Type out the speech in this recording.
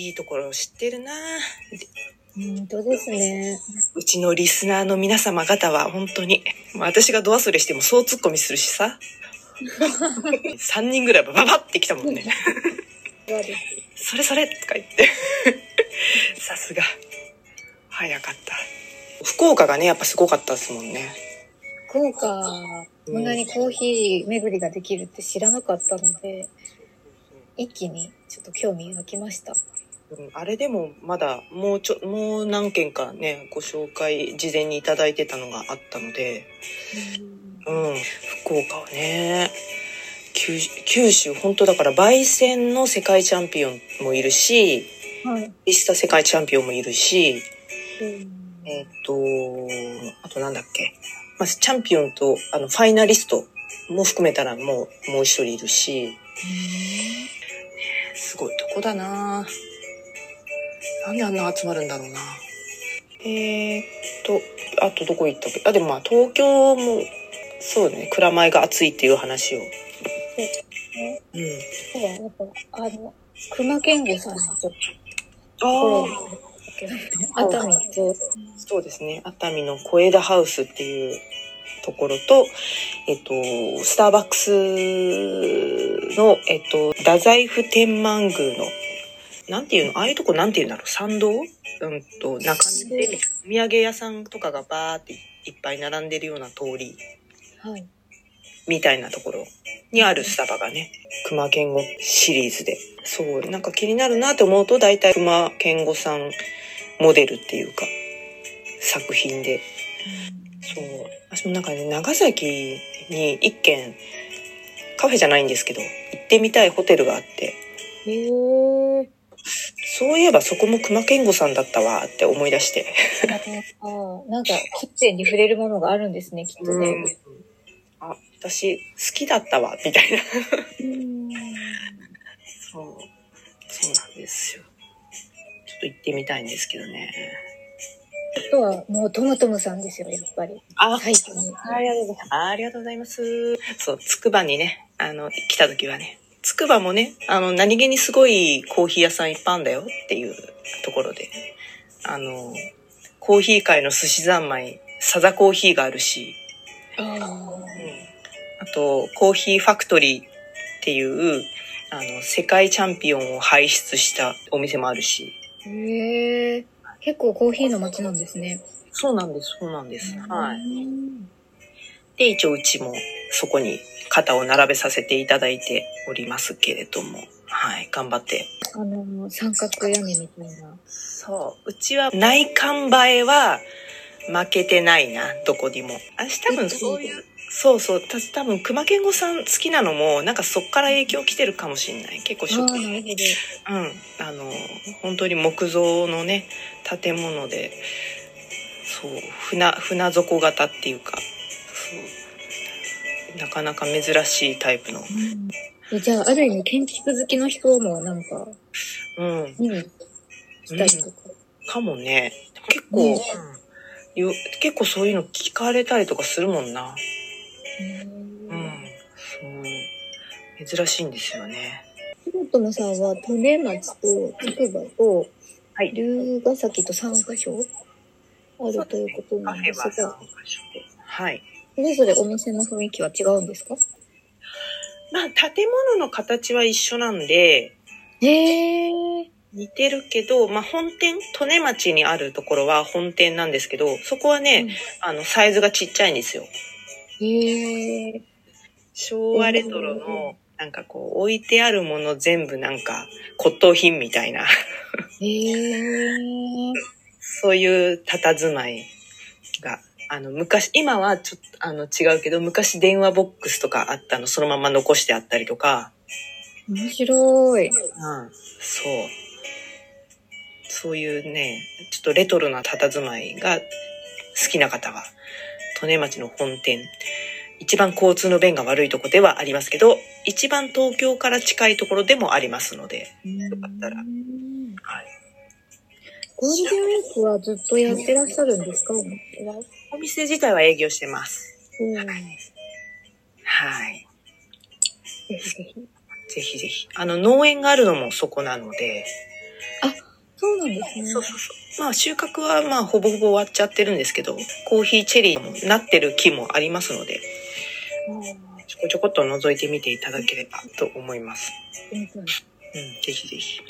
ぱいいところを知ってるな本当ですね。うちのリスナーの皆様方は本当に、まあ私がド忘れしてもそうツッコミするしさ。3人ぐらいバババって来たもんね。それそれとか言って。さすが。早かった。福岡がね、やっぱすごかったですもんね。福岡、こんなにコーヒー巡りができるって知らなかったので、一気にちょっと興味が湧きました。うんあれでもまだもうちょ、もう何件かね、ご紹介事前にいただいてたのがあったので、うん、福岡はね、九九州、本当だから、焙煎の世界チャンピオンもいるし、はい。リスタ世界チャンピオンもいるし、うん。えっ、と、あとなんだっけ。まあ、チャンピオンと、あの、ファイナリストも含めたらもう、もう一人いるし、すごいとこだななんであんな集まるんだろうな。えーっと、あとどこ行ったっけ？あ、でもまあ東京も、そうね、蔵前が暑いっていう話を。うん。そうだ、やっぱ、あの、熊健吾さんのちょっと、ああ、熱海と、そうですね。熱海の小枝ハウスっていうところと、えっと、スターバックスの、えっと、太宰府天満宮の、なんていうの？ああいうとこなんていうんだろう？参道？うんと、中身で、お土産屋さんとかがバーっていっぱい並んでるような通りはい。みたいなところにあるスタバがね、熊健吾シリーズで。そう、なんか気になるなって思うと、大体熊健吾さんモデルっていうか、作品で。そう。私もなんかね、長崎に一軒、カフェじゃないんですけど、行ってみたいホテルがあって、へえ。そういえばそこも熊健吾さんだったわって思い出して。ああ、なんか、キッチンに触れるものがあるんですね、きっとね。あ、私好きだったわ、みたいな。うんそう。そうなんですよ。ちょっと行ってみたいんですけどね。あとは、もうトムトムさんですよ、やっぱり。あ、最近。ありがとうございます。ありがとうございます。そう、つくばにね、あの、来た時はね、つくばもね、あの、何気にすごいコーヒー屋さんいっぱいあんだよっていうところで、あの、コーヒー界の寿司三昧、サザコーヒーがあるし、ああと、コーヒーファクトリーっていう、あの、世界チャンピオンを輩出したお店もあるし。あ。へえ。結構コーヒーの街なんですね。そうなんです、そうなんです。はい。い。で、一応うちもそこに肩を並べさせていただいておりますけれども、はい、頑張って。あの、三角屋根みたいな。そう、うちは内観映えは負けてないな、どこにも。私多分そういう、そうそう、た多分熊健吾さん好きなのも、なんかそっから影響来てるかもしれない。結構ああ、初なるほど。うん、あの、本当に木造のね、建物で、そう、船、船底型っていうか、なかなか珍しいタイプの、えじゃあ、ある意味建築好きの人もなんか、うん、見に来たりとか。かもね。結構、よ結構そういうの聞かれたりとかするもんな。へうん、そう、珍しいんですよね。トムトムさんは、利根町とつくばと、はい龍ヶ崎と3カ所あるということなんですが、3カ所で。はい。それぞれお店の雰囲気は違うんですか？まあ、建物の形は一緒なんで、へえ。似てるけど、まあ、本店、利根町にあるところは本店なんですけど、そこはね、あの、サイズがちっちゃいんですよ。へえ。昭和レトロの、なんかこう、置いてあるもの全部なんか骨董品みたいな、へえ。そういう佇まいが、あの、昔、今はちょっと、あの、違うけど、昔電話ボックスとかあったの、そのまま残してあったりとか、面白い。うん、そう。そういうね、ちょっとレトロな佇まいが好きな方は、利根町の本店、一番交通の便が悪いとこではありますけど、一番東京から近いところでもありますので、よかったら。ゴールデンウィークはずっとやってらっしゃるんですか？お店自体は営業してます。うんはい。ぜひぜひ。ぜひぜひ。あの、農園があるのもそこなので、そうなんですね。そうそうそう。まあ収穫はまあほぼほぼ終わっちゃってるんですけど、コーヒーチェリーもなってる木もありますので、ちょこちょこっと覗いてみていただければと思います。うん、ぜひぜひ。